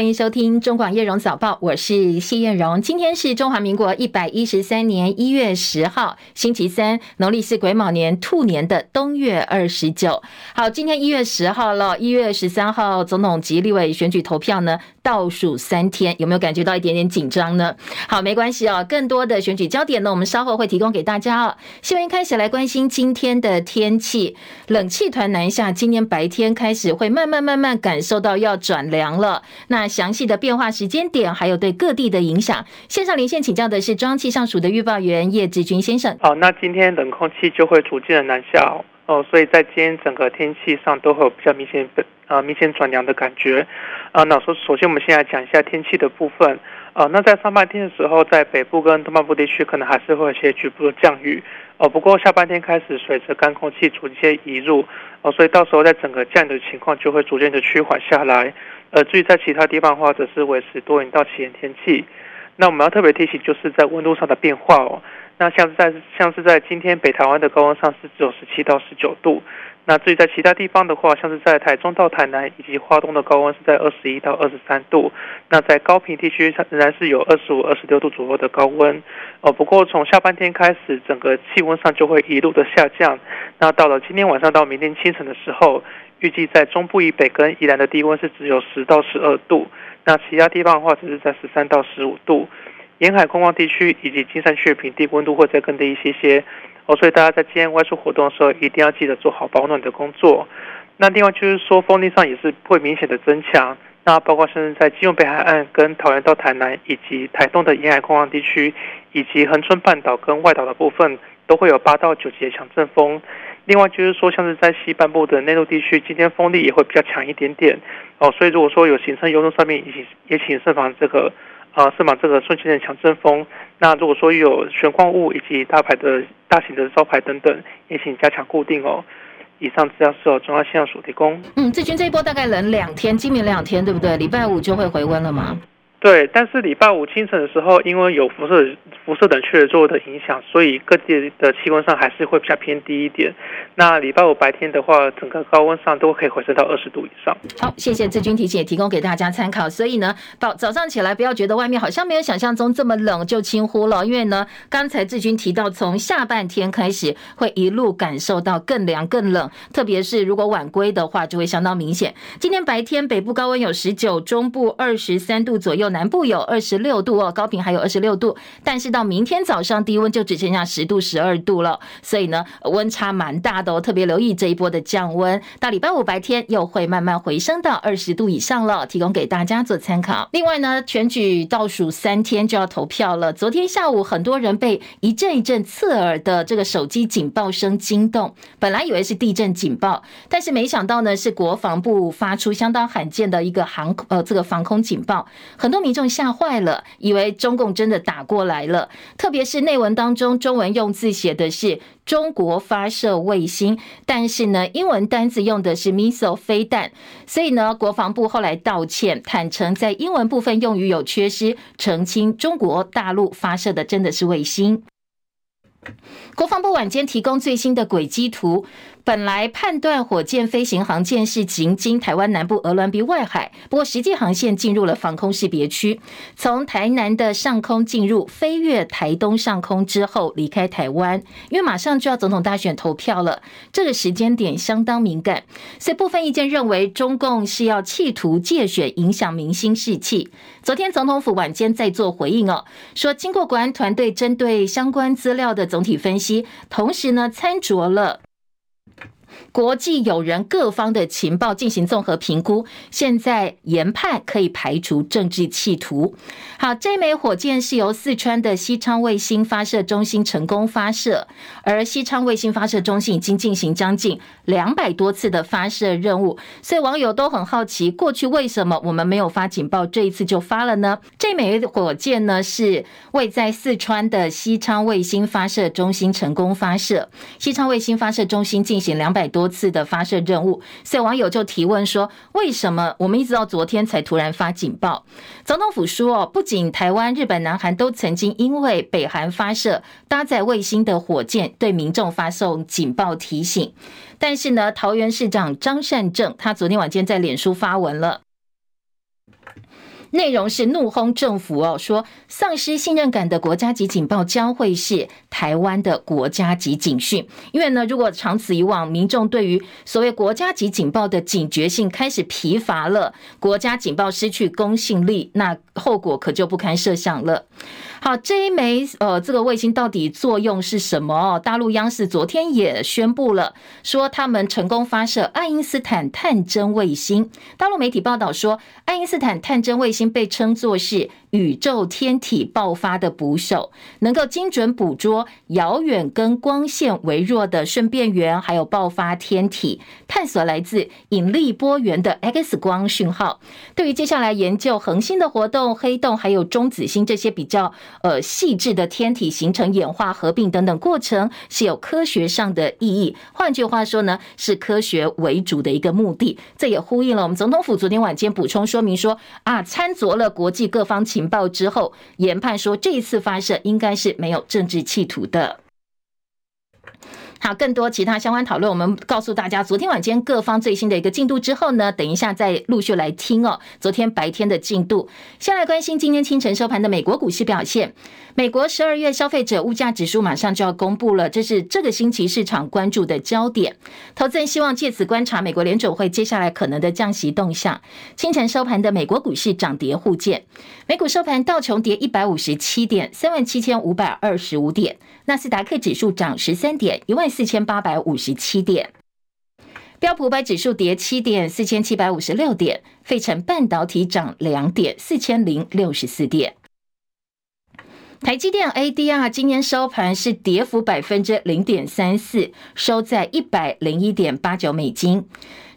欢迎收听中广叶荣早报，我是谢艳荣。今天是中华民国一百一十三年一月十号，星期三，农历是癸卯年兔年的冬月二十九。好，今天一月十号了，一月十三号总统及立委选举投票呢，倒数三天，有没有感觉到一点点紧张呢？好，没关系哦，更多的选举焦点呢，我们稍后会提供给大家哦。新闻一开始来关心今天的天气，冷气团南下，今天白天开始会慢慢慢慢感受到要转凉了。那详细的变化时间点，还有对各地的影响，线上连线请教的是中央气象署的预报员叶志军先生。好，那今天冷空气就会逐渐的南下哦，所以在今天整个天气上都会有比较明显呃明显转凉的感觉。啊，那首首先我们先来讲一下天气的部分。啊，那在上半天的时候，在北部跟东半部地区可能还是会有些局部的降雨。哦，不过下半天开始，随着干空气逐渐移入，哦，所以到时候在整个降雨的情况就会逐渐的趋缓下来。呃，至于在其他地方的话，则是维持多云到晴天气。那我们要特别提醒，就是在温度上的变化哦。那像是在像是在今天北台湾的高温上是只有十七到十九度。那至于在其他地方的话，像是在台中到台南以及花东的高温是在二十一到二十三度。那在高屏地区仍然是有二十五、二十六度左右的高温。哦，不过从下半天开始，整个气温上就会一路的下降。那到了今天晚上到明天清晨的时候。预计在中部以北跟宜兰的低温是只有十到十二度，那其他地方的话只是在十三到十五度。沿海空旷地区以及金山区的平地温度会再更低一些些哦，所以大家在今天外出活动的时候一定要记得做好保暖的工作。那另外就是说风力上也是会明显的增强，那包括现在在基隆北海岸跟桃园到台南以及台东的沿海空旷地区，以及恒春半岛跟外岛的部分都会有八到九级的强阵风。另外就是说，像是在西半部的内陆地区，今天风力也会比较强一点点哦，所以如果说有行车游动上面，也请也请慎防这个啊，是把这个瞬间的强阵风。那如果说有悬挂物以及大牌的大型的招牌等等，也请加强固定哦。以上资料是由中央气象署提供。嗯，志军这一波大概冷两天，今明两天对不对？礼拜五就会回温了吗？对，但是礼拜五清晨的时候，因为有辐射辐射冷却作用的影响，所以各地的气温上还是会比较偏低一点。那礼拜五白天的话，整个高温上都可以回升到二十度以上。好，谢谢志军提醒，也提供给大家参考。所以呢，早早上起来不要觉得外面好像没有想象中这么冷就轻忽了，因为呢，刚才志军提到，从下半天开始会一路感受到更凉更冷，特别是如果晚归的话，就会相当明显。今天白天北部高温有十九，中部二十三度左右。南部有二十六度哦，高屏还有二十六度，但是到明天早上低温就只剩下十度、十二度了，所以呢，温差蛮大的哦，特别留意这一波的降温。到礼拜五白天又会慢慢回升到二十度以上了，提供给大家做参考。另外呢，选举倒数三天就要投票了，昨天下午很多人被一阵一阵刺耳的这个手机警报声惊动，本来以为是地震警报，但是没想到呢是国防部发出相当罕见的一个航呃这个防空警报，很多。民众吓坏了，以为中共真的打过来了。特别是内文当中，中文用字写的是“中国发射卫星”，但是呢，英文单字用的是 “missile” 飞弹。所以呢，国防部后来道歉，坦承在英文部分用语有缺失，澄清中国大陆发射的真的是卫星。国防部晚间提供最新的轨迹图。本来判断火箭飞行航线是行经台湾南部鹅銮鼻外海，不过实际航线进入了防空识别区，从台南的上空进入，飞越台东上空之后离开台湾，因为马上就要总统大选投票了，这个时间点相当敏感，所以部分意见认为中共是要企图借选影响民心士气。昨天总统府晚间在做回应哦，说经过国安团队针对相关资料的总体分析，同时呢参酌了。国际友人各方的情报进行综合评估，现在研判可以排除政治企图。好，这枚火箭是由四川的西昌卫星发射中心成功发射，而西昌卫星发射中心已经进行将近两百多次的发射任务，所以网友都很好奇，过去为什么我们没有发警报，这一次就发了呢？这枚火箭呢是位在四川的西昌卫星发射中心成功发射，西昌卫星发射中心进行两百多。次的发射任务，所以网友就提问说：“为什么我们一直到昨天才突然发警报？”总统府说：“，不仅台湾、日本、南韩都曾经因为北韩发射搭载卫星的火箭对民众发送警报提醒，但是呢，桃园市长张善政他昨天晚间在脸书发文了。”内容是怒轰政府哦，说丧失信任感的国家级警报将会是台湾的国家级警讯。因为呢，如果长此以往，民众对于所谓国家级警报的警觉性开始疲乏了，国家警报失去公信力，那后果可就不堪设想了。好，这一枚呃，这个卫星到底作用是什么？大陆央视昨天也宣布了，说他们成功发射爱因斯坦探针卫星。大陆媒体报道说，爱因斯坦探针卫星已经被称作是宇宙天体爆发的捕手，能够精准捕捉遥远跟光线微弱的瞬变源，还有爆发天体，探索来自引力波源的 X 光讯号。对于接下来研究恒星的活动、黑洞还有中子星这些比较。呃，细致的天体形成、演化、合并等等过程是有科学上的意义。换句话说呢，是科学为主的一个目的。这也呼应了我们总统府昨天晚间补充说明说啊，参酌了国际各方情情报之后，研判说这一次发射应该是没有政治企图的。好，更多其他相关讨论，我们告诉大家，昨天晚间各方最新的一个进度之后呢，等一下再陆续来听哦。昨天白天的进度，先来关心今天清晨收盘的美国股市表现。美国十二月消费者物价指数马上就要公布了，这是这个星期市场关注的焦点。投资人希望借此观察美国联准会接下来可能的降息动向。清晨收盘的美国股市涨跌互见，美股收盘道琼跌一百五十七点，三万七千五百二十五点；纳斯达克指数涨十三点，一万四千八百五十七点；标普五百指数跌七点，四千七百五十六点；费城半导体涨两点，四千零六十四点。台积电 ADR 今天收盘是跌幅百分之零点三四，收在一百零一点八九美金。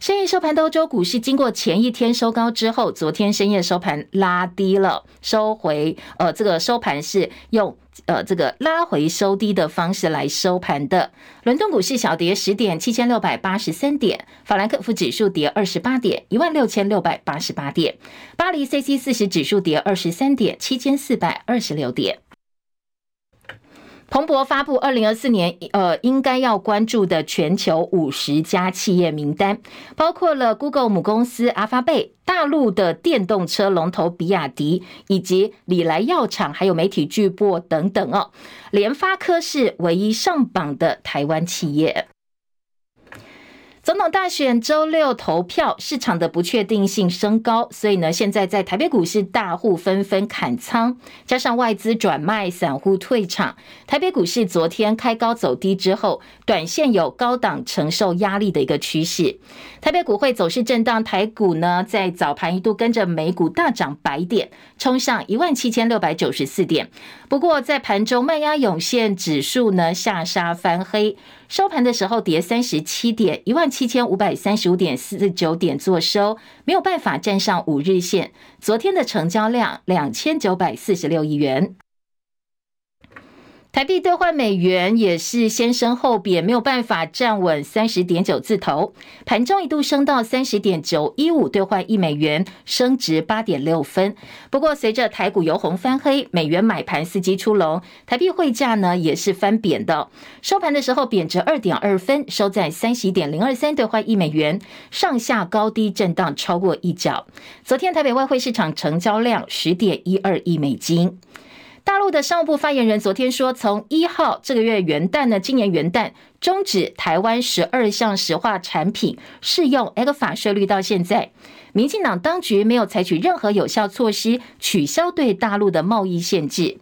深夜收盘欧洲股市经过前一天收高之后，昨天深夜收盘拉低了，收回呃这个收盘是用呃这个拉回收低的方式来收盘的。伦敦股市小跌十点，七千六百八十三点；法兰克福指数跌二十八点，一万六千六百八十八点；巴黎 c c 四十指数跌二十三点，七千四百二十六点。彭博发布二零二四年呃应该要关注的全球五十家企业名单，包括了 Google 母公司阿发贝、大陆的电动车龙头比亚迪，以及礼来药厂，还有媒体巨擘等等哦。联发科是唯一上榜的台湾企业。总统大选周六投票，市场的不确定性升高，所以呢，现在在台北股市大户纷纷砍仓，加上外资转卖、散户退场，台北股市昨天开高走低之后，短线有高档承受压力的一个趋势。台北股会走势震荡，台股呢在早盘一度跟着美股大涨百点，冲上一万七千六百九十四点。不过在盘中卖压涌现，指数呢下杀翻黑。收盘的时候跌三十七点，一万七千五百三十五点四十九点做收，没有办法站上五日线。昨天的成交量两千九百四十六亿元。台币兑换美元也是先升后贬，没有办法站稳三十点九字头。盘中一度升到三十点九一五兑换一美元，升值八点六分。不过随着台股由红翻黑，美元买盘伺机出笼，台币汇价呢也是翻贬的。收盘的时候贬值二点二分，收在三十点零二三兑换一美元，上下高低震荡超过一角。昨天台北外汇市场成交量十点一二亿美金。大陆的商务部发言人昨天说，从一号这个月元旦呢，今年元旦终止台湾十二项石化产品适用 ECFA 税率到现在，民进党当局没有采取任何有效措施取消对大陆的贸易限制。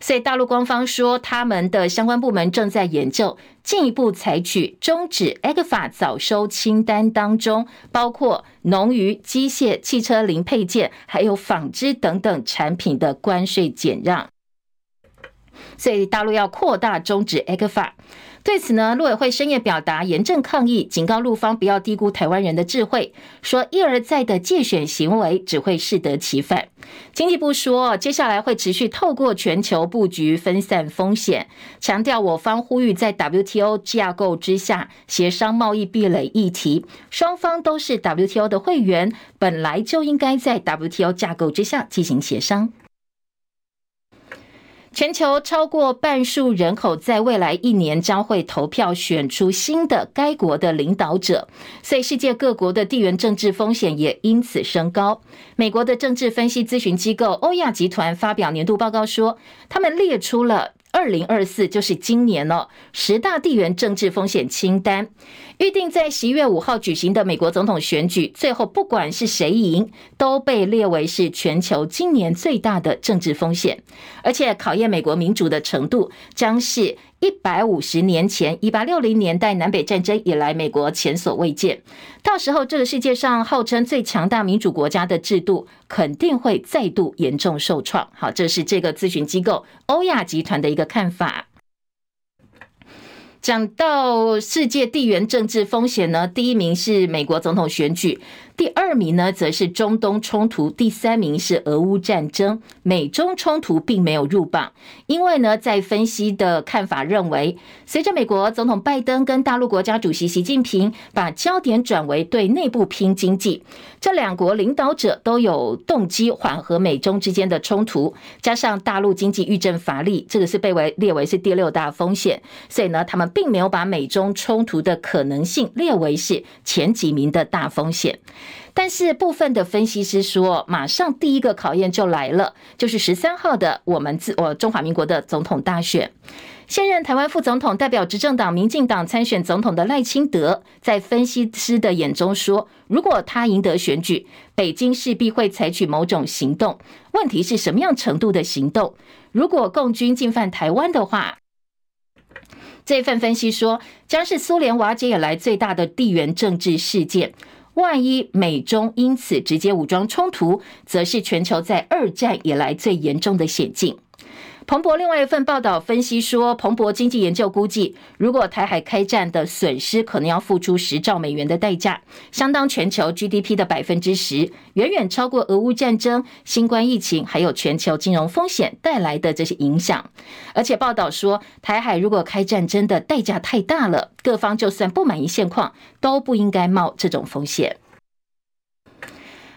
所以大陆官方说，他们的相关部门正在研究进一步采取终止 ECFA 早收清单当中，包括农渔、机械、汽车零配件，还有纺织等等产品的关税减让。所以大陆要扩大终止 ECFA。对此呢，陆委会深夜表达严正抗议，警告陆方不要低估台湾人的智慧，说一而再的借选行为只会适得其反。经济部说，接下来会持续透过全球布局分散风险，强调我方呼吁在 WTO 架构之下协商贸易壁垒议题，双方都是 WTO 的会员，本来就应该在 WTO 架构之下进行协商。全球超过半数人口在未来一年将会投票选出新的该国的领导者，所以世界各国的地缘政治风险也因此升高。美国的政治分析咨询机构欧亚集团发表年度报告说，他们列出了。二零二四就是今年了，十大地缘政治风险清单，预定在十一月五号举行的美国总统选举，最后不管是谁赢，都被列为是全球今年最大的政治风险，而且考验美国民主的程度将是。一百五十年前，一八六零年代南北战争以来，美国前所未见。到时候，这个世界上号称最强大民主国家的制度，肯定会再度严重受创。好，这是这个咨询机构欧亚集团的一个看法。讲到世界地缘政治风险呢，第一名是美国总统选举。第二名呢，则是中东冲突；第三名是俄乌战争。美中冲突并没有入榜，因为呢，在分析的看法认为，随着美国总统拜登跟大陆国家主席习近平把焦点转为对内部拼经济，这两国领导者都有动机缓和美中之间的冲突，加上大陆经济遇震乏力，这个是被为列为是第六大风险，所以呢，他们并没有把美中冲突的可能性列为是前几名的大风险。但是部分的分析师说，马上第一个考验就来了，就是十三号的我们自我中华民国的总统大选。现任台湾副总统代表执政党民进党参选总统的赖清德，在分析师的眼中说，如果他赢得选举，北京势必会采取某种行动。问题是什么样程度的行动？如果共军进犯台湾的话，这份分析说，将是苏联瓦解以来最大的地缘政治事件。万一美中因此直接武装冲突，则是全球在二战以来最严重的险境。彭博另外一份报道分析说，彭博经济研究估计，如果台海开战的损失可能要付出十兆美元的代价，相当全球 GDP 的百分之十，远远超过俄乌战争、新冠疫情还有全球金融风险带来的这些影响。而且报道说，台海如果开战真的代价太大了，各方就算不满意现况，都不应该冒这种风险。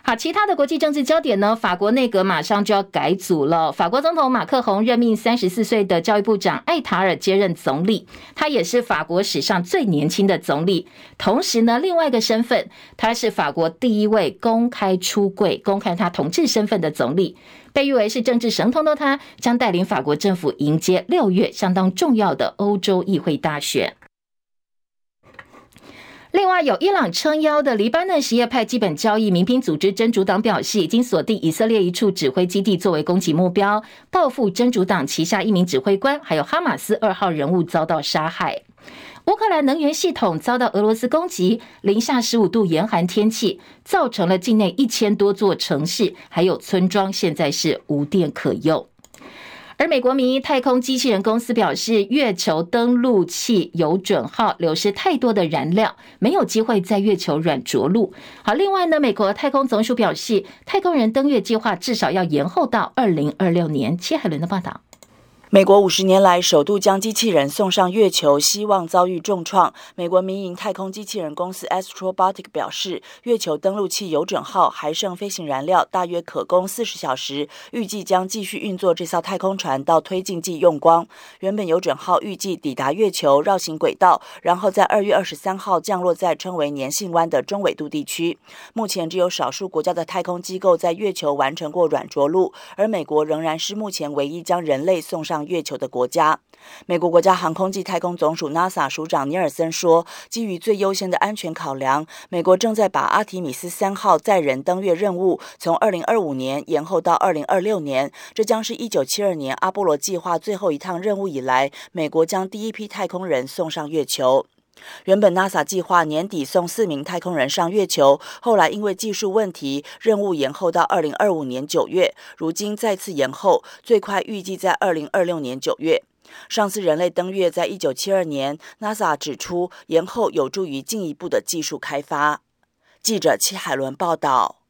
好，其他的国际政治焦点呢？法国内阁马上就要改组了。法国总统马克宏任命三十四岁的教育部长艾塔尔接任总理，他也是法国史上最年轻的总理。同时呢，另外一个身份，他是法国第一位公开出柜、公开他同志身份的总理。被誉为是政治神童的他，将带领法国政府迎接六月相当重要的欧洲议会大选。另外，有伊朗撑腰的黎巴嫩什叶派基本交易民兵组织真主党表示，已经锁定以色列一处指挥基地作为攻击目标，报复真主党旗下一名指挥官，还有哈马斯二号人物遭到杀害。乌克兰能源系统遭到俄罗斯攻击，零下十五度严寒天气，造成了境内一千多座城市还有村庄现在是无电可用。而美国民营太空机器人公司表示，月球登陆器有准号流失太多的燃料，没有机会在月球软着陆。好，另外呢，美国太空总署表示，太空人登月计划至少要延后到二零二六年。切海伦的报道。美国五十年来首度将机器人送上月球，希望遭遇重创。美国民营太空机器人公司 Astrobotic 表示，月球登陆器有准号还剩飞行燃料，大约可供四十小时，预计将继续运作这艘太空船到推进剂用光。原本有准号预计抵达月球绕行轨道，然后在二月二十三号降落在称为粘性湾的中纬度地区。目前只有少数国家的太空机构在月球完成过软着陆，而美国仍然是目前唯一将人类送上。月球的国家，美国国家航空暨太空总署 NASA 署长尼尔森说：“基于最优先的安全考量，美国正在把阿提米斯三号载人登月任务从二零二五年延后到二零二六年。这将是一九七二年阿波罗计划最后一趟任务以来，美国将第一批太空人送上月球。”原本 NASA 计划年底送四名太空人上月球，后来因为技术问题，任务延后到二零二五年九月。如今再次延后，最快预计在二零二六年九月。上次人类登月在一九七二年，NASA 指出延后有助于进一步的技术开发。记者戚海伦报道。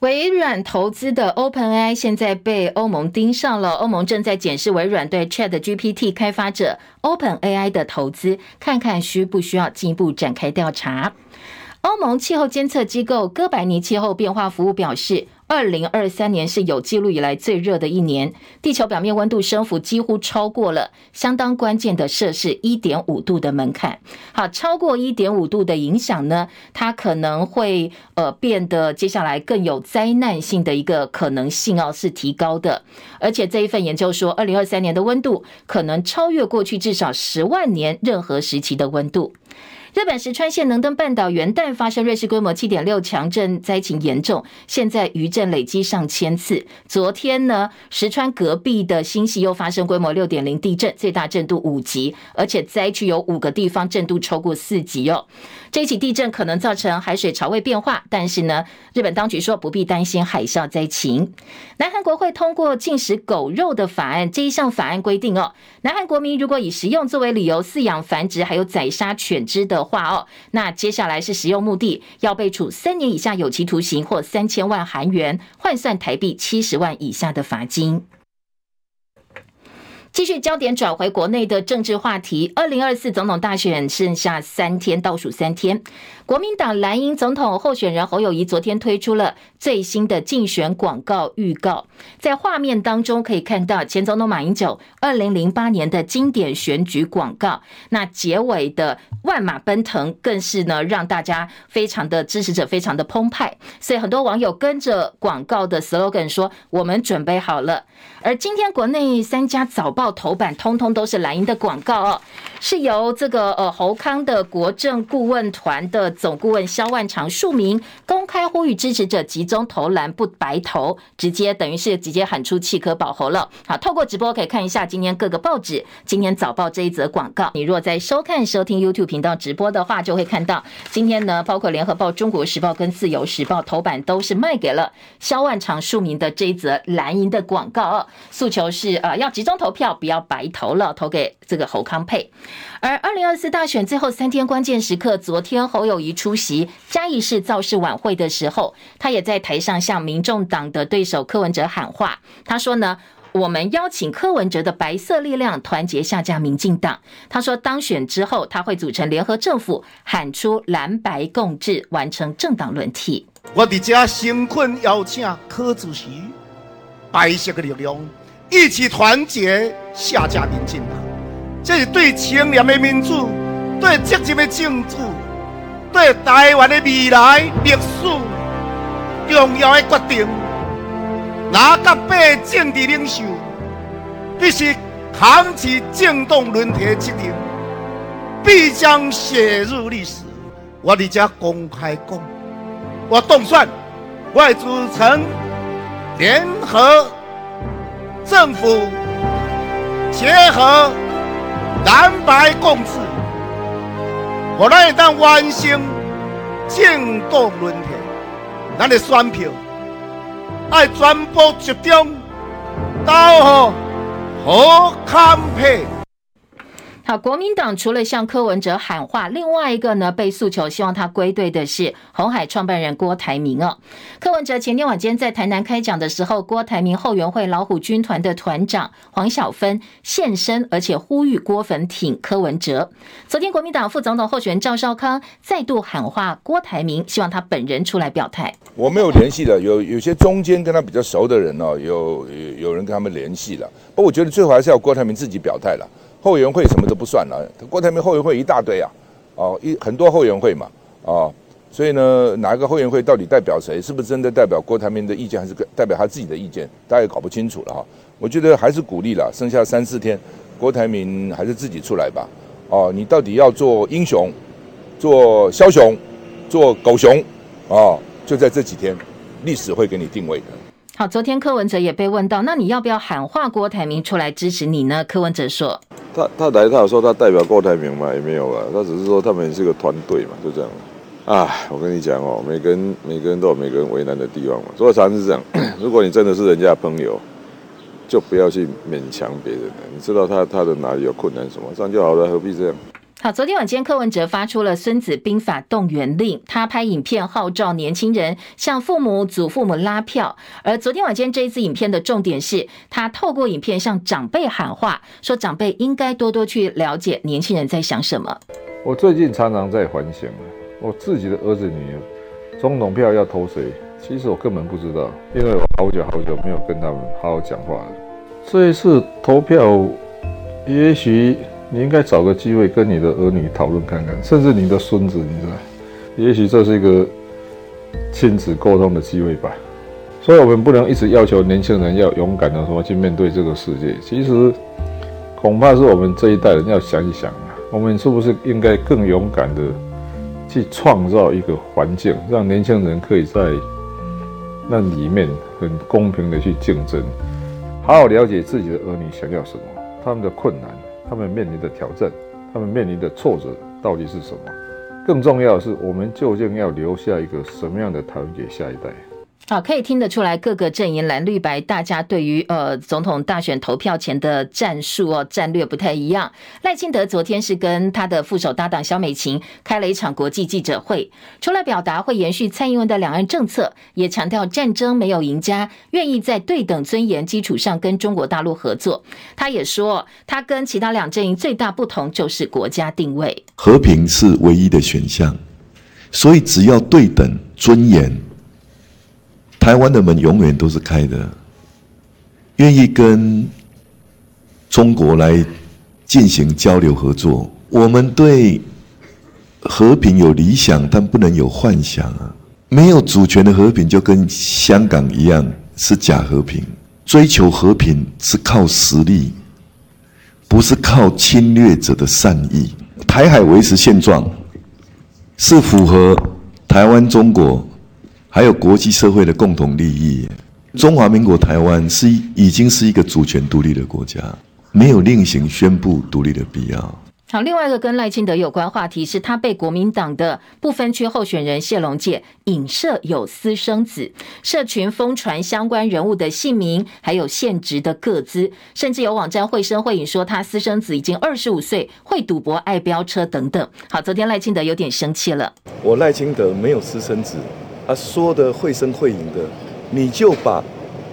微软投资的 OpenAI 现在被欧盟盯上了，欧盟正在检视微软对 ChatGPT 开发者 OpenAI 的投资，看看需不需要进一步展开调查。欧盟气候监测机构哥白尼气候变化服务表示。二零二三年是有记录以来最热的一年，地球表面温度升幅几乎超过了相当关键的摄氏一点五度的门槛。好，超过一点五度的影响呢，它可能会呃变得接下来更有灾难性的一个可能性哦，是提高的。而且这一份研究说，二零二三年的温度可能超越过去至少十万年任何时期的温度。日本石川县能登半岛元旦发生瑞士规模七点六强震，灾情严重。现在余震累积上千次。昨天呢，石川隔壁的新西又发生规模六点零地震，最大震度五级，而且灾区有五个地方震度超过四级哦。这起地震可能造成海水潮位变化，但是呢，日本当局说不必担心海啸灾情。南韩国会通过禁食狗肉的法案，这一项法案规定哦，南韩国民如果以食用作为理由饲养繁殖还有宰杀犬只的话哦，那接下来是使用目的，要被处三年以下有期徒刑或三千万韩元（换算台币七十万以下的罚金）。继续焦点转回国内的政治话题，二零二四总统大选剩下三天，倒数三天。国民党蓝营总统候选人侯友谊昨天推出了最新的竞选广告预告，在画面当中可以看到前总统马英九二零零八年的经典选举广告，那结尾的万马奔腾更是呢让大家非常的支持者非常的澎湃，所以很多网友跟着广告的 slogan 说：“我们准备好了。”而今天国内三家早报头版通通都是蓝营的广告哦，是由这个呃侯康的国政顾问团的。总顾问萧万长署名公开呼吁支持者集中投蓝不白投，直接等于是直接喊出弃柯保侯了。好，透过直播可以看一下今天各个报纸今天早报这一则广告。你若在收看收听 YouTube 频道直播的话，就会看到今天呢，包括联合报、中国时报跟自由时报头版都是卖给了萧万长署名的这一则蓝营的广告。诉求是呃要集中投票，不要白投了，投给这个侯康配。而二零二四大选最后三天关键时刻，昨天侯友谊出席嘉义市造势晚会的时候，他也在台上向民众党的对手柯文哲喊话。他说呢，我们邀请柯文哲的白色力量团结下架民进党。他说当选之后，他会组成联合政府，喊出蓝白共治，完成政党轮替。我的家兴奋邀请柯主席，白色的力量一起团结下架民进党。这是对清廉的民主、对积极的政治、对台湾的未来历史重要的决定。哪个被政治领袖必须扛起政党轮替责任，必将写入历史。我在这公开讲，我动算，我组成联合政府，结合。蓝白共治，我们会当完成政党轮替，咱的选票爱全部集中到侯康配。好，国民党除了向柯文哲喊话，另外一个呢被诉求希望他归队的是红海创办人郭台铭哦。柯文哲前天晚间在台南开讲的时候，郭台铭后援会老虎军团的团长黄小芬现身，而且呼吁郭粉挺柯文哲。昨天国民党副总统候选人赵少康再度喊话郭台铭，希望他本人出来表态。我没有联系的，有有些中间跟他比较熟的人哦，有有有人跟他们联系了，不过我觉得最后还是要郭台铭自己表态了。后援会什么都不算了，郭台铭后援会一大堆啊，哦，一很多后援会嘛，哦，所以呢，哪一个后援会到底代表谁？是不是真的代表郭台铭的意见，还是代表他自己的意见？大家也搞不清楚了哈。我觉得还是鼓励了，剩下三四天，郭台铭还是自己出来吧。哦，你到底要做英雄，做枭雄，做狗熊，哦，就在这几天，历史会给你定位的。好，昨天柯文哲也被问到，那你要不要喊话郭台铭出来支持你呢？柯文哲说。他他来，他有说他代表郭台铭嘛？也没有啊，他只是说他们是个团队嘛，就这样。啊，我跟你讲哦，每个人每个人都有每个人为难的地方嘛。所以常是这样，如果你真的是人家的朋友，就不要去勉强别人了。你知道他他的哪里有困难什么，这样就好了，何必这样？好，昨天晚间柯文哲发出了《孙子兵法》动员令，他拍影片号召年轻人向父母、祖父母拉票。而昨天晚间这一次影片的重点是他透过影片向长辈喊话，说长辈应该多多去了解年轻人在想什么。我最近常常在反省，我自己的儿子女儿，总统票要投谁，其实我根本不知道，因为我好久好久没有跟他们好好讲话了。这一次投票，也许你应该找个机会跟你的儿女讨论看看，甚至你的孙子，你知道，也许这是一个亲子沟通的机会吧。所以，我们不能一直要求年轻人要勇敢的说去面对这个世界。其实，恐怕是我们这一代人要想一想啊，我们是不是应该更勇敢的去创造一个环境，让年轻人可以在那里面很公平的去竞争，好好了解自己的儿女想要什么，他们的困难，他们面临的挑战，他们面临的挫折到底是什么？更重要的是，我们究竟要留下一个什么样的台湾给下一代？好，可以听得出来，各个阵营蓝绿白，大家对于呃总统大选投票前的战术哦战略不太一样。赖清德昨天是跟他的副手搭档萧美琴开了一场国际记者会，除了表达会延续蔡英文的两岸政策，也强调战争没有赢家，愿意在对等尊严基础上跟中国大陆合作。他也说，他跟其他两阵营最大不同就是国家定位，和平是唯一的选项，所以只要对等尊严。台湾的门永远都是开的，愿意跟中国来进行交流合作。我们对和平有理想，但不能有幻想啊！没有主权的和平就跟香港一样是假和平。追求和平是靠实力，不是靠侵略者的善意。台海维持现状是符合台湾中国。还有国际社会的共同利益，中华民国台湾是已经是一个主权独立的国家，没有另行宣布独立的必要。好，另外一个跟赖清德有关话题是，他被国民党的不分区候选人谢龙介影射有私生子，社群疯传相关人物的姓名，还有现职的个资，甚至有网站绘声绘影说他私生子已经二十五岁，会赌博、爱飙车等等。好，昨天赖清德有点生气了，我赖清德没有私生子。他说的绘声绘影的，你就把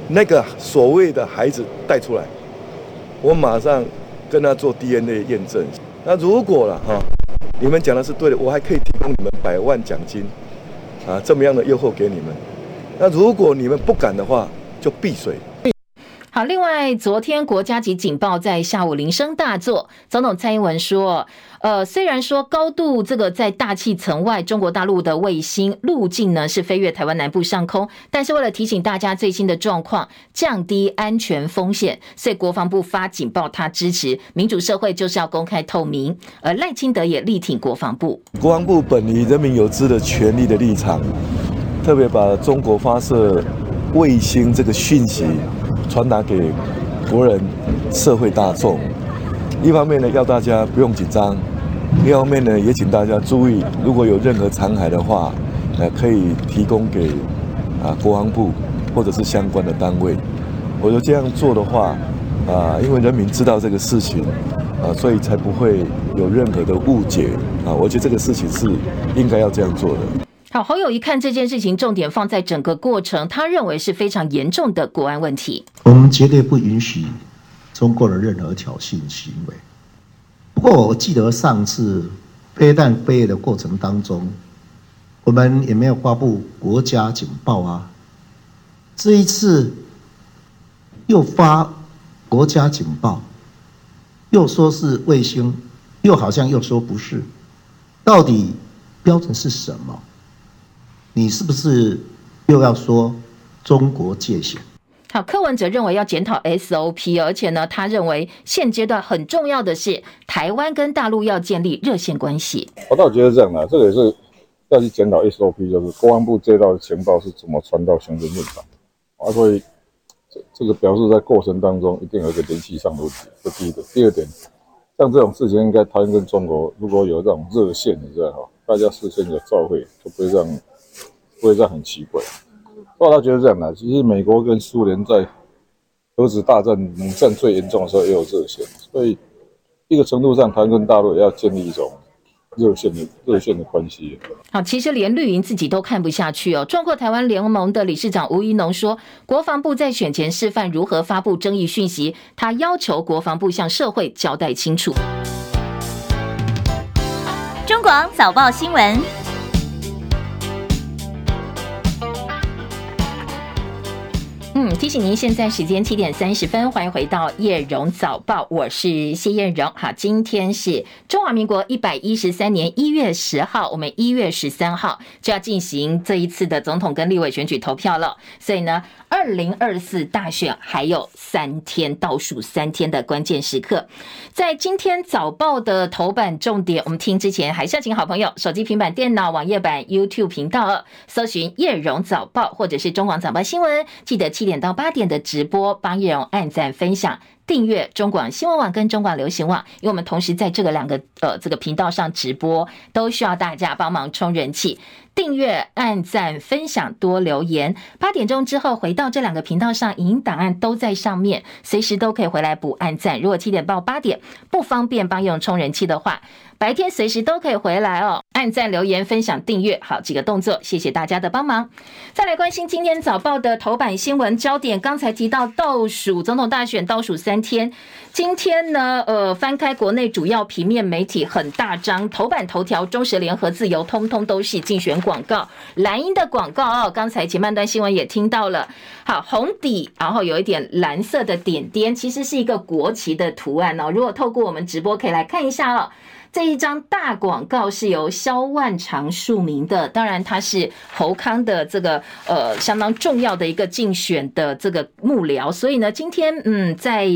那个所谓的孩子带出来，我马上跟他做 DNA 验证。那如果了哈，你们讲的是对的，我还可以提供你们百万奖金，啊，这么样的诱惑给你们。那如果你们不敢的话，就闭嘴。好，另外，昨天国家级警报在下午铃声大作，总统蔡英文说，呃，虽然说高度这个在大气层外，中国大陆的卫星路径呢是飞越台湾南部上空，但是为了提醒大家最新的状况，降低安全风险，所以国防部发警报，他支持民主社会就是要公开透明，而赖清德也力挺国防部。国防部本于人民有知的权利的立场，特别把中国发射卫星这个讯息。传达给国人、社会大众。一方面呢，要大家不用紧张；另一方面呢，也请大家注意，如果有任何残骸的话，呃，可以提供给啊国防部或者是相关的单位。我觉得这样做的话，啊，因为人民知道这个事情，啊，所以才不会有任何的误解。啊，我觉得这个事情是应该要这样做的。好，侯友一看这件事情，重点放在整个过程，他认为是非常严重的国安问题。我们绝对不允许中国的任何挑衅行为。不过，我记得上次飞弹飞的过程当中，我们也没有发布国家警报啊。这一次又发国家警报，又说是卫星，又好像又说不是，到底标准是什么？你是不是又要说中国界限？好，柯文哲认为要检讨 SOP，而且呢，他认为现阶段很重要的是台湾跟大陆要建立热线关系。我倒觉得这样的，这个也是要去检讨 SOP，就是公安部接到的情报是怎么传到行政院长啊，所以这这个表示在过程当中一定有一个联系上的问题。这第一点，第二点，像这种事情应该台湾跟中国如果有这种热线，你知道哈，大家事先有照会，就不会让。不会这样很奇怪，我倒觉得这样的。其实美国跟苏联在核子大战冷战最严重的时候也有热线，所以一个程度上，台湾跟大陆也要建立一种热线的热线的关系。好，其实连绿营自己都看不下去哦。壮阔台湾联盟的理事长吴怡农说，国防部在选前示范如何发布争议讯息，他要求国防部向社会交代清楚。中广早报新闻。提醒您，现在时间七点三十分，欢迎回到叶荣早报，我是谢燕荣。好，今天是中华民国一百一十三年一月十号，我们一月十三号就要进行这一次的总统跟立委选举投票了。所以呢，二零二四大选还有三天，倒数三天的关键时刻，在今天早报的头版重点，我们听之前还是要请好朋友手机、平板、电脑、网页版、YouTube 频道搜寻叶荣早报，或者是中广早报新闻，记得七点。到八点的直播，帮叶荣按赞分享。订阅中广新闻网跟中广流行网，因为我们同时在这个两个呃这个频道上直播，都需要大家帮忙冲人气。订阅、按赞、分享、多留言。八点钟之后回到这两个频道上，影音档案都在上面，随时都可以回来补按赞。如果七点到八点不方便帮用冲人气的话，白天随时都可以回来哦。按赞、留言、分享、订阅，好几个动作，谢谢大家的帮忙。再来关心今天早报的头版新闻焦点，刚才提到倒数总统大选倒数三天，今天呢，呃，翻开国内主要平面媒体很大张头版头条，中时联合自由，通通都是竞选广告，蓝营的广告哦。刚才前半段新闻也听到了，好，红底，然后有一点蓝色的点点，其实是一个国旗的图案哦。如果透过我们直播可以来看一下哦。这一张大广告是由萧万长署名的，当然他是侯康的这个呃相当重要的一个竞选的这个幕僚，所以呢，今天嗯在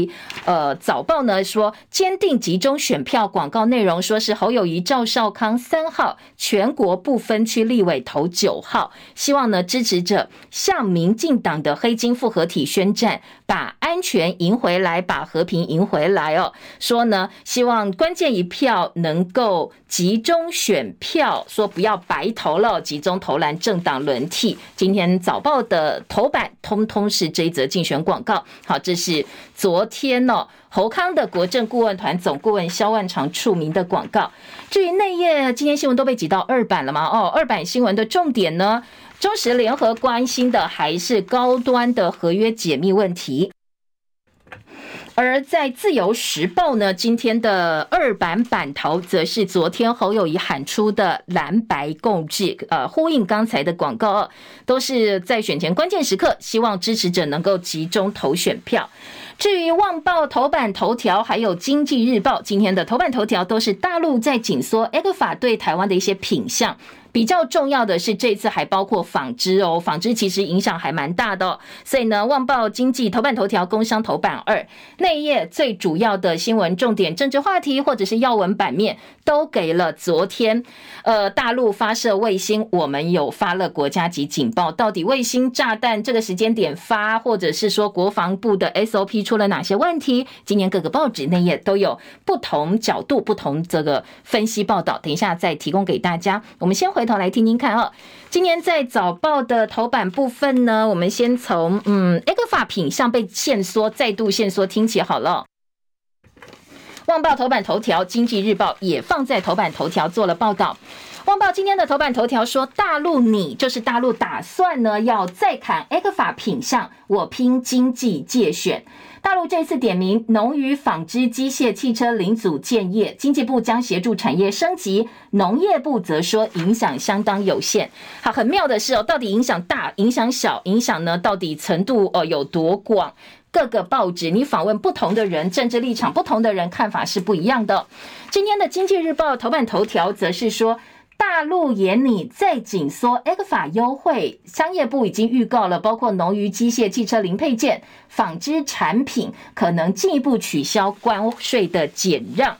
呃早报呢说坚定集中选票，广告内容说是侯友谊、赵少康三号，全国不分区立委投九号，希望呢支持者向民进党的黑金复合体宣战，把安全赢回来，把和平赢回来哦，说呢希望关键一票能。够集中选票，说不要白投了，集中投篮政党轮替。今天早报的头版通通是这一则竞选广告。好，这是昨天哦，侯康的国政顾问团总顾问萧万长署名的广告。至于内页，今天新闻都被挤到二版了吗？哦，二版新闻的重点呢，中时联合关心的还是高端的合约解密问题。而在自由时报呢，今天的二版版头则是昨天侯友宜喊出的蓝白共治，呃，呼应刚才的广告，都是在选前关键时刻，希望支持者能够集中投选票。至于《旺报》头版头条，还有《经济日报》今天的头版头条，都是大陆在紧缩 ECFA 对台湾的一些品相。比较重要的是，这次还包括纺织哦，纺织其实影响还蛮大的哦。所以呢，《旺报》经济头版头条，工商头版二内页最主要的新闻重点、政治话题或者是要闻版面，都给了昨天呃大陆发射卫星，我们有发了国家级警报。到底卫星炸弹这个时间点发，或者是说国防部的 SOP 出了哪些问题？今年各个报纸内页都有不同角度、不同这个分析报道，等一下再提供给大家。我们先回。回头来听听看哦，今天在早报的头版部分呢，我们先从嗯埃克法品相被限缩，再度限缩，听起好了。旺报头版头条，经济日报也放在头版头条做了报道。旺报今天的头版头条说，大陆你就是大陆打算呢要再砍埃克法品相，我拼经济界选。大陆这次点名农渔纺织机械汽车零组件业，经济部将协助产业升级，农业部则说影响相当有限。好，很妙的是哦，到底影响大、影响小、影响呢？到底程度呃有多广？各个报纸你访问不同的人，政治立场不同的人看法是不一样的。今天的经济日报头版头条则是说。大陆也拟再紧缩，A 股法优惠，商业部已经预告了，包括农渔机械、汽车零配件、纺织产品，可能进一步取消关税的减让。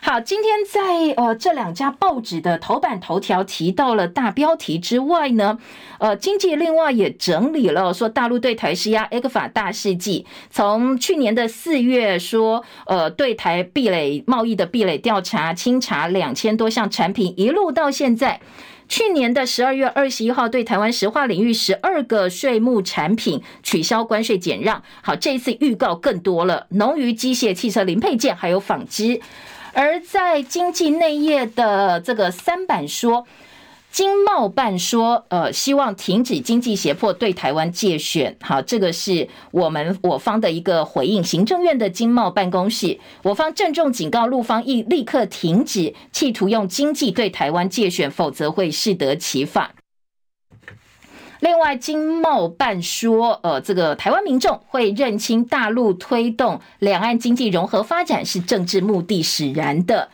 好，今天在呃这两家报纸的头版头条提到了大标题之外呢，呃，经济另外也整理了说，大陆对台施压 ECFA 大事记，从去年的四月说，呃，对台壁垒贸易的壁垒调查清查两千多项产品，一路到现在，去年的十二月二十一号对台湾石化领域十二个税目产品取消关税减让。好，这一次预告更多了，农渔机械、汽车零配件还有纺织。而在经济内页的这个三版说，经贸办说，呃，希望停止经济胁迫对台湾借选。好，这个是我们我方的一个回应。行政院的经贸办公室，我方郑重警告陆方，应立刻停止企图用经济对台湾借选，否则会适得其反。另外，经贸办说，呃，这个台湾民众会认清大陆推动两岸经济融合发展是政治目的使然的。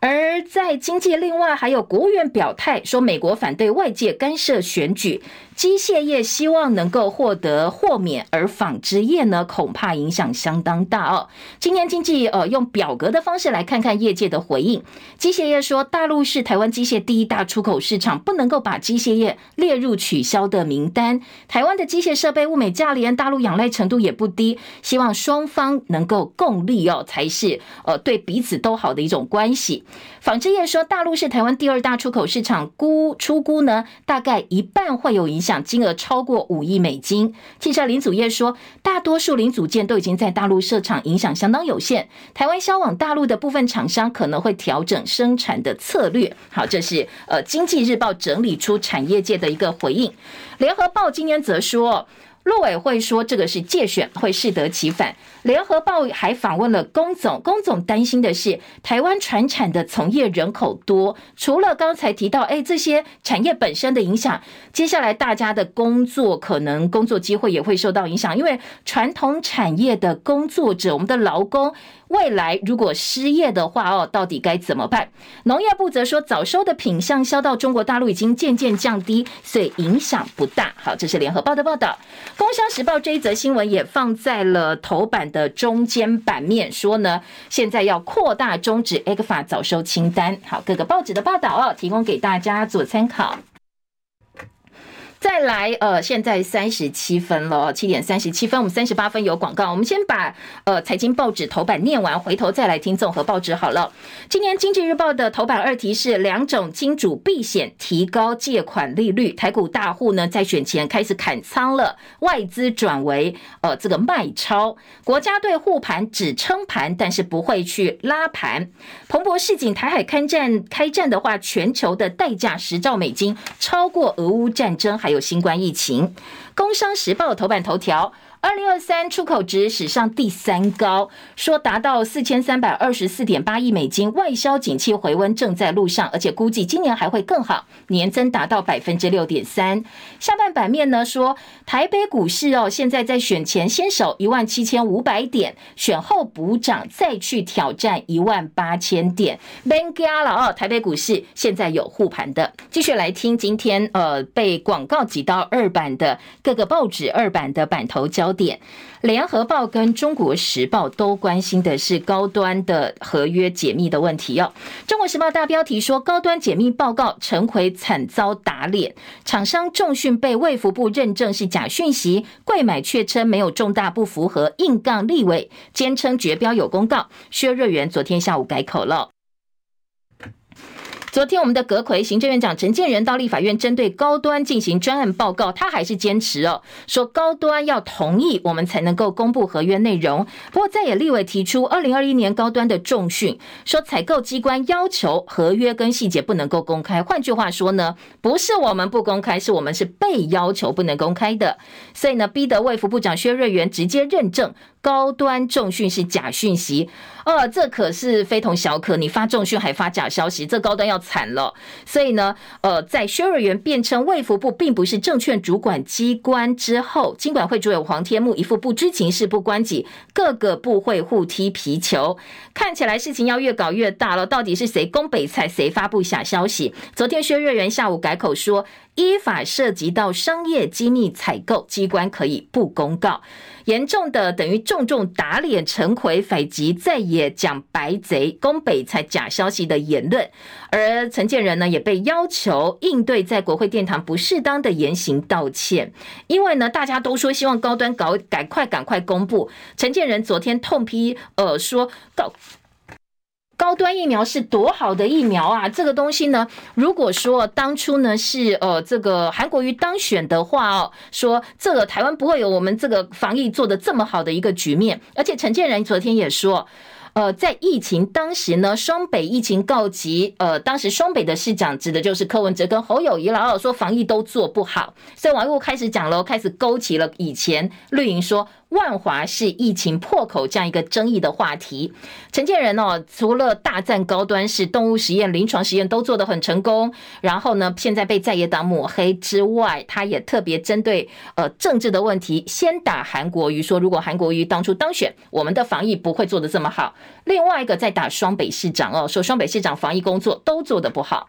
而在经济，另外还有国务院表态说，美国反对外界干涉选举。机械业希望能够获得豁免，而纺织业呢，恐怕影响相当大哦。今天经济呃用表格的方式来看看业界的回应。机械业说，大陆是台湾机械第一大出口市场，不能够把机械业列入取消的名单。台湾的机械设备物美价廉，大陆仰赖程度也不低，希望双方能够共利哦，才是呃对彼此都好的一种关系。纺织业说，大陆是台湾第二大出口市场，估出估呢，大概一半会有影响。金额超过五亿美金。汽车零组业说，大多数零组件都已经在大陆设厂，影响相当有限。台湾销往大陆的部分厂商可能会调整生产的策略。好，这是呃经济日报整理出产业界的一个回应。联合报今天则说，陆委会说这个是借选，会适得其反。联合报还访问了龚总，龚总担心的是台湾船产的从业人口多，除了刚才提到，哎，这些产业本身的影响，接下来大家的工作可能工作机会也会受到影响，因为传统产业的工作者，我们的劳工未来如果失业的话，哦，到底该怎么办？农业部则说，早收的品项销到中国大陆已经渐渐降低，所以影响不大。好，这是联合报的报道。工商时报这一则新闻也放在了头版的中间版面说呢，现在要扩大终止 ECFA 早收清单。好，各个报纸的报道哦，提供给大家做参考。再来，呃，现在三十七分了，七点三十七分，我们三十八分有广告。我们先把呃财经报纸头版念完，回头再来听综合报纸好了。今年经济日报的头版二题是两种金主避险提高借款利率，台股大户呢在选前开始砍仓了，外资转为呃这个卖超，国家队护盘只撑盘，但是不会去拉盘。彭博市井，台海开战开战的话，全球的代价十兆美金，超过俄乌战争还。还有新冠疫情，《工商时报》头版头条。二零二三出口值史上第三高，说达到四千三百二十四点八亿美金，外销景气回温正在路上，而且估计今年还会更好，年增达到百分之六点三。下半版面呢说，台北股市哦，现在在选前先守一万七千五百点，选后补涨再去挑战一万八千点。Ben 加了哦，台北股市现在有护盘的。继续来听今天呃被广告挤到二版的各个报纸二版的版头交点，联合报跟中国时报都关心的是高端的合约解密的问题哦。中国时报大标题说，高端解密报告，陈奎惨遭打脸，厂商重讯被卫福部认证是假讯息，柜买却称没有重大不符合，硬杠立委，坚称绝标有公告。薛瑞元昨天下午改口了。昨天，我们的阁揆行政院长陈建仁到立法院针对高端进行专案报告，他还是坚持哦，说高端要同意，我们才能够公布合约内容。不过，在野立委提出二零二一年高端的重讯，说采购机关要求合约跟细节不能够公开。换句话说呢，不是我们不公开，是我们是被要求不能公开的。所以呢，逼得卫福部长薛瑞元直接认证。高端重讯是假讯息，哦，这可是非同小可。你发重讯还发假消息，这高端要惨了。所以呢，呃，在薛瑞元辩称卫福部并不是证券主管机关之后，金管会主委黄天牧一副不知情事不关己，各个部会互踢皮球，看起来事情要越搞越大了。到底是谁攻北菜，谁发布假消息？昨天薛瑞元下午改口说，依法涉及到商业机密采购，机关可以不公告。严重的等于重重打脸陈奎反击再也讲白贼攻北才假消息的言论，而陈建仁呢也被要求应对在国会殿堂不适当的言行道歉，因为呢大家都说希望高端搞赶快赶快公布，陈建仁昨天痛批呃说高。高端疫苗是多好的疫苗啊！这个东西呢，如果说当初呢是呃这个韩国瑜当选的话哦，说这个台湾不会有我们这个防疫做的这么好的一个局面。而且陈建仁昨天也说，呃，在疫情当时呢，双北疫情告急，呃，当时双北的市长指的就是柯文哲跟侯友谊，老老，说防疫都做不好，所以网络开始讲了，开始勾起了以前绿营说。万华市疫情破口这样一个争议的话题。陈建仁哦，除了大赞高端是动物实验、临床实验都做得很成功，然后呢，现在被在野党抹黑之外，他也特别针对呃政治的问题，先打韩国瑜，说如果韩国瑜当初当选，我们的防疫不会做得这么好。另外一个再打双北市长哦，说双北市长防疫工作都做得不好。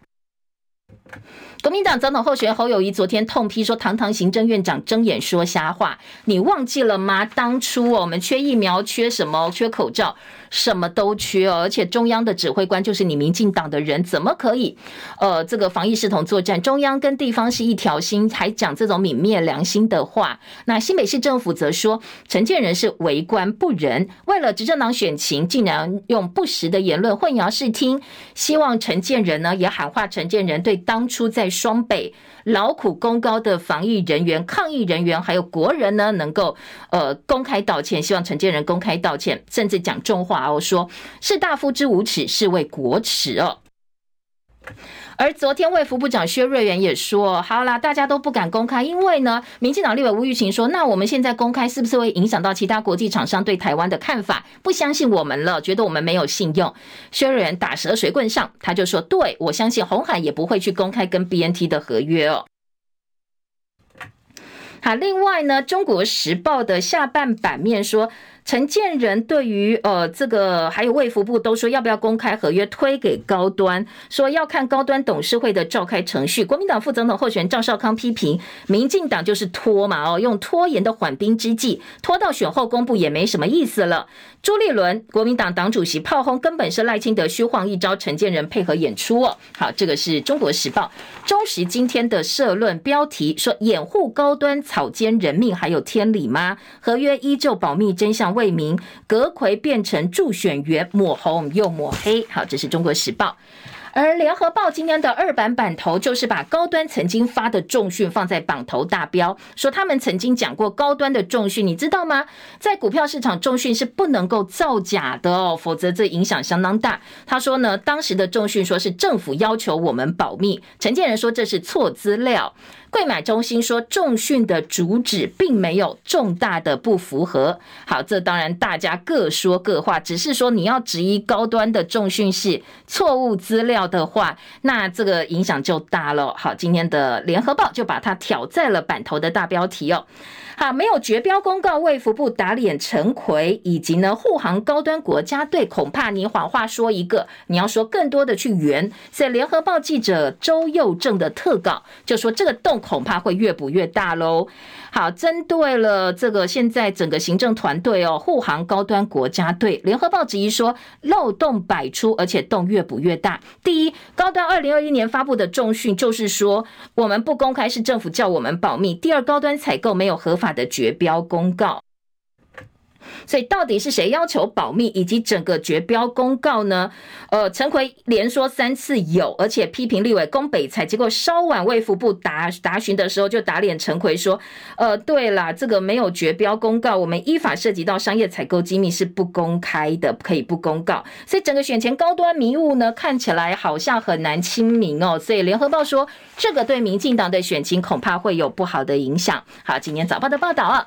国民党总统候选侯友谊昨天痛批说：“堂堂行政院长睁眼说瞎话，你忘记了吗？当初我们缺疫苗，缺什么？缺口罩。”什么都缺哦，而且中央的指挥官就是你民进党的人，怎么可以？呃，这个防疫系统作战，中央跟地方是一条心，还讲这种泯灭良心的话。那新北市政府则说，陈建仁是为官不仁，为了执政党选情，竟然用不实的言论混淆视听。希望陈建仁呢，也喊话陈建仁对当初在双北劳苦功高的防疫人员、抗疫人员还有国人呢，能够呃公开道歉。希望陈建仁公开道歉，甚至讲重话。我说士大夫之无耻，是为国耻哦。而昨天卫福部长薛瑞元也说，好啦，大家都不敢公开，因为呢，民进党立委吴玉琴说，那我们现在公开是不是会影响到其他国际厂商对台湾的看法？不相信我们了，觉得我们没有信用。薛瑞元打蛇随棍上，他就说，对，我相信红海也不会去公开跟 BNT 的合约哦。好，另外呢，《中国时报》的下半版面说。陈建仁对于呃这个还有卫福部都说要不要公开合约推给高端，说要看高端董事会的召开程序。国民党副总统候选人赵少康批评民进党就是拖嘛哦，用拖延的缓兵之计，拖到选后公布也没什么意思了。朱立伦国民党党主席炮轰根本是赖清德虚晃一招，陈建仁配合演出哦。好，这个是中国时报、中时今天的社论标题说掩护高端草菅人命还有天理吗？合约依旧保密真相。为民，阁揆变成助选员，抹红又抹黑。好，这是中国时报。而联合报今天的二版版头就是把高端曾经发的重讯放在榜头大标，说他们曾经讲过高端的重讯，你知道吗？在股票市场重讯是不能够造假的哦，否则这影响相当大。他说呢，当时的重讯说是政府要求我们保密，承建人说这是错资料。柜买中心说，重训的主旨并没有重大的不符合。好，这当然大家各说各话，只是说你要质疑高端的重训是错误资料的话，那这个影响就大了。好，今天的联合报就把它挑在了版头的大标题哦。好，没有绝标公告，卫福部打脸陈奎，以及呢护航高端国家队，恐怕你谎话说一个，你要说更多的去圆。所以联合报记者周佑正的特稿就说，这个洞恐怕会越补越大喽。好，针对了这个现在整个行政团队哦，护航高端国家队，联合报质疑说漏洞百出，而且洞越补越大。第一，高端二零二一年发布的重讯就是说我们不公开，是政府叫我们保密。第二，高端采购没有合法的绝标公告。所以到底是谁要求保密，以及整个绝标公告呢？呃，陈奎连说三次有，而且批评立委攻北采，结果稍晚卫福部答答询的时候就打脸陈奎说，呃，对啦，这个没有绝标公告，我们依法涉及到商业采购机密是不公开的，可以不公告。所以整个选前高端迷雾呢，看起来好像很难清明哦。所以联合报说，这个对民进党的选情恐怕会有不好的影响。好，今年早报的报道啊。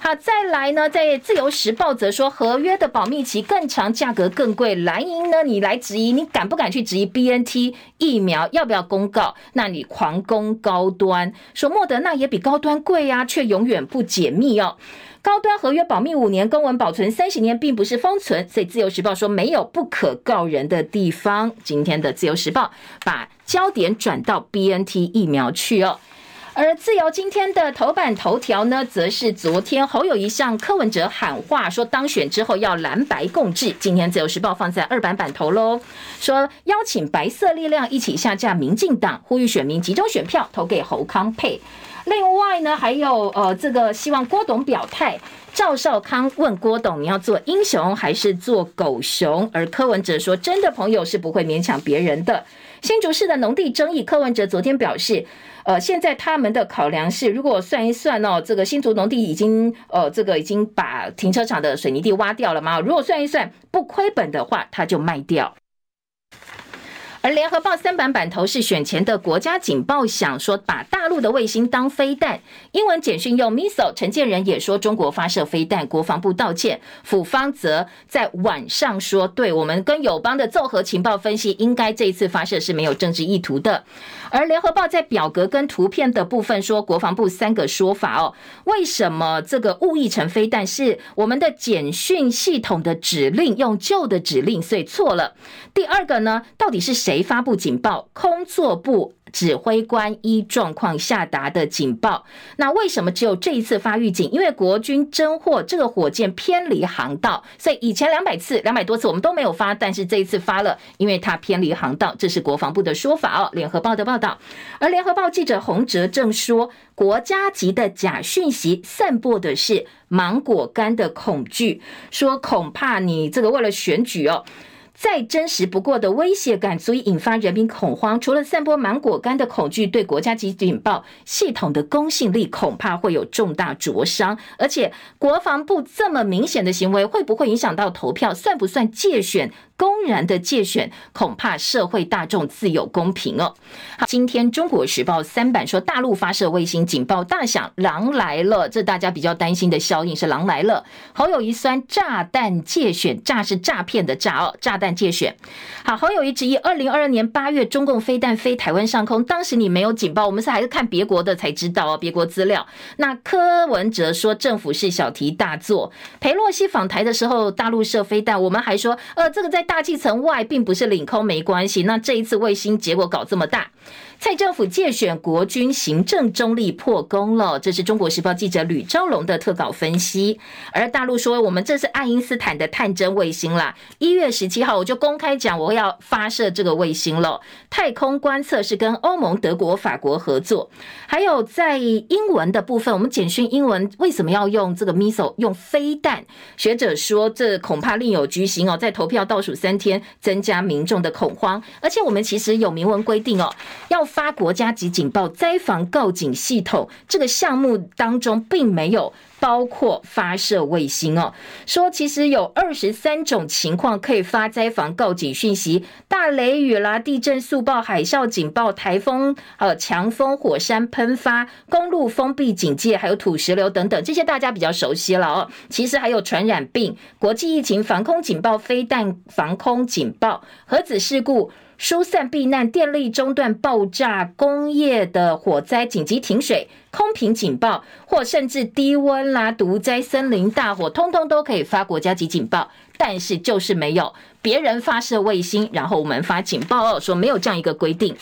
好，再来呢，在自由时报则说，合约的保密期更长，价格更贵。蓝营呢，你来质疑，你敢不敢去质疑 BNT 疫苗要不要公告？那你狂攻高端，说莫德纳也比高端贵呀，却永远不解密哦。高端合约保密五年，公文保存三十年，并不是封存，所以自由时报说没有不可告人的地方。今天的自由时报把焦点转到 BNT 疫苗去哦。而自由今天的头版头条呢，则是昨天侯友谊向柯文哲喊话，说当选之后要蓝白共治。今天自由时报放在二版版头喽，说邀请白色力量一起下架民进党，呼吁选民集中选票投给侯康配。另外呢，还有呃这个希望郭董表态。赵少康问郭董，你要做英雄还是做狗熊？而柯文哲说，真的朋友是不会勉强别人的。新竹市的农地争议，柯文哲昨天表示。呃，现在他们的考量是，如果算一算哦，这个新竹农地已经呃，这个已经把停车场的水泥地挖掉了嘛？如果算一算不亏本的话，他就卖掉。而联合报三版版头是选前的国家警报响，说把大陆的卫星当飞弹。英文简讯用 missile，陈建仁也说中国发射飞弹，国防部道歉。府方则在晚上说，对我们跟友邦的综合情报分析，应该这一次发射是没有政治意图的。而联合报在表格跟图片的部分说，国防部三个说法哦，为什么这个误译成飞弹是我们的简讯系统的指令用旧的指令，所以错了。第二个呢，到底是谁没发布警报？空作部。指挥官依状况下达的警报，那为什么只有这一次发预警？因为国军侦获这个火箭偏离航道，所以以前两百次、两百多次我们都没有发，但是这一次发了，因为它偏离航道，这是国防部的说法哦。联合报的报道，而联合报记者洪哲正说，国家级的假讯息散播的是芒果干的恐惧，说恐怕你这个为了选举哦。再真实不过的威胁感，足以引发人民恐慌。除了散播芒果干的恐惧，对国家级警报系统的公信力恐怕会有重大灼伤。而且，国防部这么明显的行为，会不会影响到投票？算不算借选？公然的借选，恐怕社会大众自有公平哦。好，今天中国时报三版说，大陆发射卫星警报大响，狼来了。这大家比较担心的效应是狼来了。侯友宜酸炸弹借选，炸是诈骗的炸哦，炸弹借选。好，侯友宜质疑，二零二二年八月中共飞弹飞台湾上空，当时你没有警报，我们是还是看别国的才知道哦，别国资料。那柯文哲说政府是小题大做。裴洛西访台的时候，大陆射飞弹，我们还说，呃，这个在。大气层外并不是领空，没关系。那这一次卫星结果搞这么大。蔡政府借选国军行政中立破功了，这是中国时报记者吕昭龙的特稿分析。而大陆说，我们这是爱因斯坦的探针卫星啦。一月十七号我就公开讲，我要发射这个卫星了。太空观测是跟欧盟、德国、法国合作。还有在英文的部分，我们简讯英文为什么要用这个 missile 用飞弹？学者说，这恐怕另有居心哦，在投票倒数三天，增加民众的恐慌。而且我们其实有明文规定哦，要。发国家级警报灾防告警系统这个项目当中，并没有包括发射卫星哦。说其实有二十三种情况可以发灾防告警讯息：大雷雨啦、地震速报、海啸警报、台风、呃强风、火山喷发、公路封闭警戒，还有土石流等等，这些大家比较熟悉了哦。其实还有传染病、国际疫情防空警报、飞弹防空警报、核子事故。疏散避难、电力中断、爆炸、工业的火灾、紧急停水、空瓶警报，或甚至低温啦、毒灾、森林大火，通通都可以发国家级警报。但是就是没有别人发射卫星，然后我们发警报哦，说没有这样一个规定。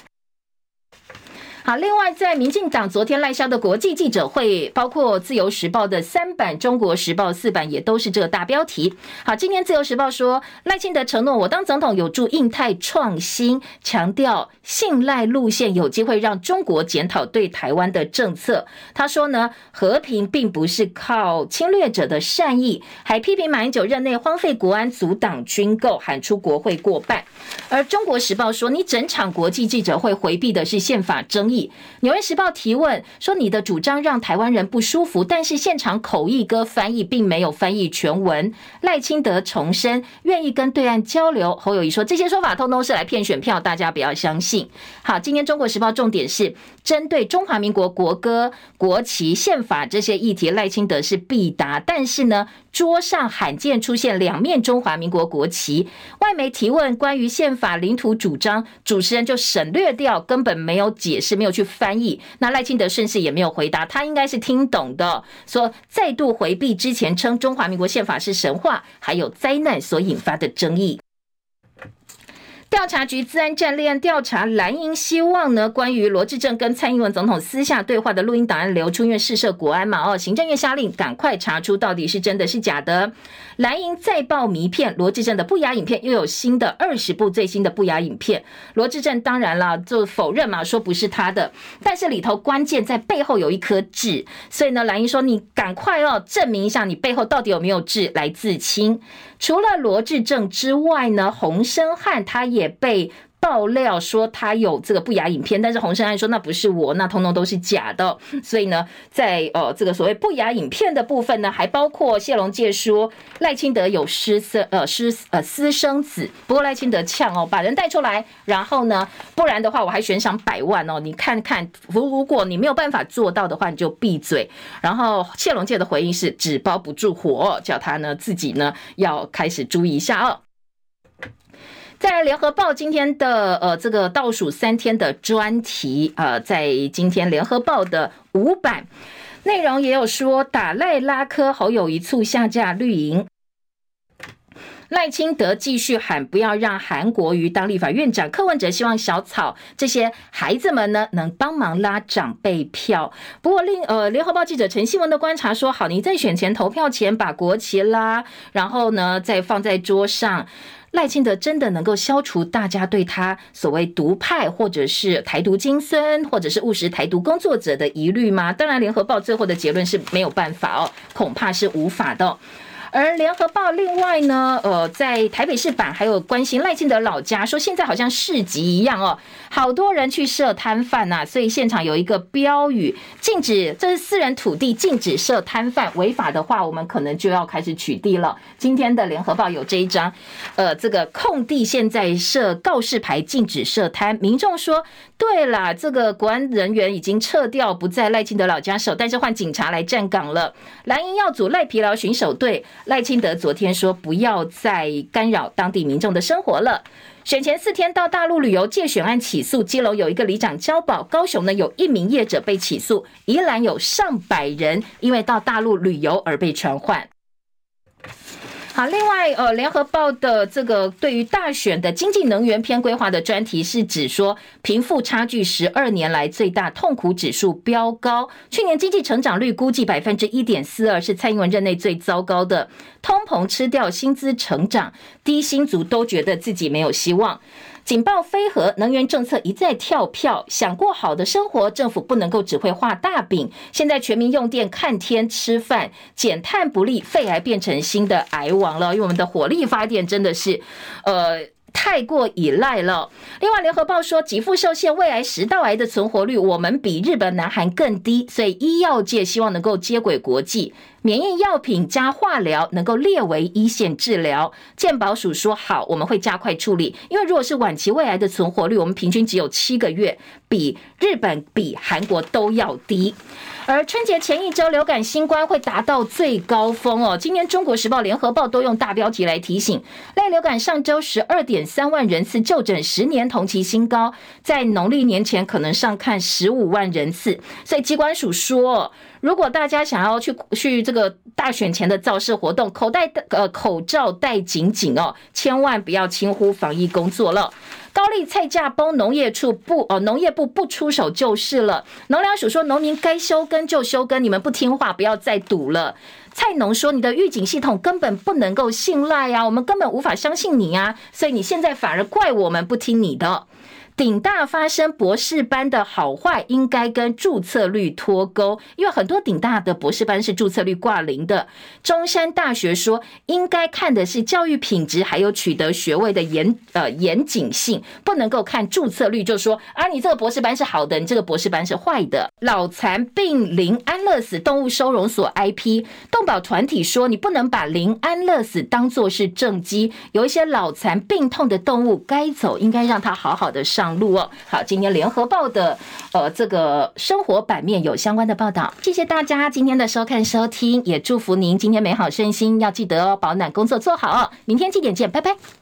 好，另外，在民进党昨天赖萧的国际记者会，包括自由时报的三版、中国时报四版，也都是这个大标题。好，今天自由时报说，赖清德承诺我当总统有助印太创新，强调信赖路线有机会让中国检讨对台湾的政策。他说呢，和平并不是靠侵略者的善意，还批评马英九任内荒废国安、阻挡军购，喊出国会过半。而中国时报说，你整场国际记者会回避的是宪法争议。纽约时报提问说：“你的主张让台湾人不舒服，但是现场口译哥翻译并没有翻译全文。”赖清德重申愿意跟对岸交流。侯友谊说：“这些说法通通是来骗选票，大家不要相信。”好，今天中国时报重点是针对中华民国国歌、国旗、宪法这些议题，赖清德是必答，但是呢，桌上罕见出现两面中华民国国旗。外媒提问关于宪法领土主张，主持人就省略掉，根本没有解释。没有去翻译，那赖清德顺势也没有回答，他应该是听懂的，说再度回避之前称中华民国宪法是神话，还有灾难所引发的争议。调查局资安战立案调查蓝营，希望呢，关于罗志政跟蔡英文总统私下对话的录音档案流出，因为试射国安嘛，哦，行政院下令赶快查出到底是真的是假的。蓝营再爆迷片，罗志政的不雅影片又有新的二十部最新的不雅影片。罗志政当然了，就否认嘛，说不是他的，但是里头关键在背后有一颗痣，所以呢，蓝营说你赶快哦，证明一下你背后到底有没有痣来自清。除了罗志政之外呢，洪申汉他也也被爆料说他有这个不雅影片，但是洪胜安说那不是我，那通通都是假的。所以呢，在呃这个所谓不雅影片的部分呢，还包括谢龙介说赖清德有私生呃私呃私生子，不过赖清德呛哦，把人带出来，然后呢，不然的话我还悬赏百万哦，你看看如如果你没有办法做到的话，你就闭嘴。然后谢龙介的回应是纸包不住火，叫他呢自己呢要开始注意一下哦。在联合报今天的呃这个倒数三天的专题，呃，在今天联合报的五版内容也有说，打赖拉科侯友一促下架绿营，赖清德继续喊不要让韩国瑜当立法院长，柯文哲希望小草这些孩子们呢能帮忙拉长辈票。不过另呃联合报记者陈希文的观察说，好，你在选前投票前把国旗拉，然后呢再放在桌上。赖清德真的能够消除大家对他所谓独派，或者是台独精孙，或者是务实台独工作者的疑虑吗？当然，联合报最后的结论是没有办法哦，恐怕是无法的。而联合报另外呢，呃，在台北市版还有关心赖清德老家，说现在好像市集一样哦，好多人去设摊贩呐，所以现场有一个标语，禁止这是私人土地，禁止设摊贩，违法的话，我们可能就要开始取缔了。今天的联合报有这一张，呃，这个空地现在设告示牌，禁止设摊，民众说，对啦，这个国安人员已经撤掉，不在赖清德老家守，但是换警察来站岗了，蓝营要组赖皮劳巡守队。赖清德昨天说，不要再干扰当地民众的生活了。选前四天到大陆旅游，借选案起诉，基隆有一个里长交保，高雄呢有一名业者被起诉，宜兰有上百人因为到大陆旅游而被传唤。好，另外，呃，联合报的这个对于大选的经济能源篇规划的专题是指说，贫富差距十二年来最大，痛苦指数飙高，去年经济成长率估计百分之一点四二，是蔡英文任内最糟糕的，通膨吃掉薪资成长，低薪族都觉得自己没有希望。警报飞核，能源政策一再跳票。想过好的生活，政府不能够只会画大饼。现在全民用电看天吃饭，减碳不利，肺癌变成新的癌王了。因为我们的火力发电真的是，呃。太过依赖了。另外，联合报说，给付受限，胃癌、食道癌的存活率，我们比日本、南韩更低。所以，医药界希望能够接轨国际，免疫药品加化疗能够列为一线治疗。健保署说好，我们会加快处理。因为如果是晚期胃癌的存活率，我们平均只有七个月，比日本、比韩国都要低。而春节前一周，流感新冠会达到最高峰哦。今年《中国时报》、《联合报》都用大标题来提醒：类流感上周十二点三万人次就诊，十年同期新高，在农历年前可能上看十五万人次。所以机关署说，如果大家想要去去这个大选前的造势活动，口袋戴呃口罩戴紧紧哦，千万不要轻忽防疫工作了。高丽菜价崩，农业处不哦，农业部不出手就是了。农粮署说，农民该休耕就休耕，你们不听话，不要再赌了。菜农说，你的预警系统根本不能够信赖呀，我们根本无法相信你呀，所以你现在反而怪我们不听你的。顶大发生博士班的好坏，应该跟注册率脱钩，因为很多顶大的博士班是注册率挂零的。中山大学说，应该看的是教育品质，还有取得学位的严呃严谨性，不能够看注册率就说啊，你这个博士班是好的，你这个博士班是坏的。脑残病林安乐死动物收容所 IP 动保团体说，你不能把林安乐死当作是正机，有一些脑残病痛的动物该走，应该让它好好的上上。路哦，好，今天联合报的呃这个生活版面有相关的报道，谢谢大家今天的收看收听，也祝福您今天美好身心，要记得哦，保暖工作做好哦，明天七点见，拜拜。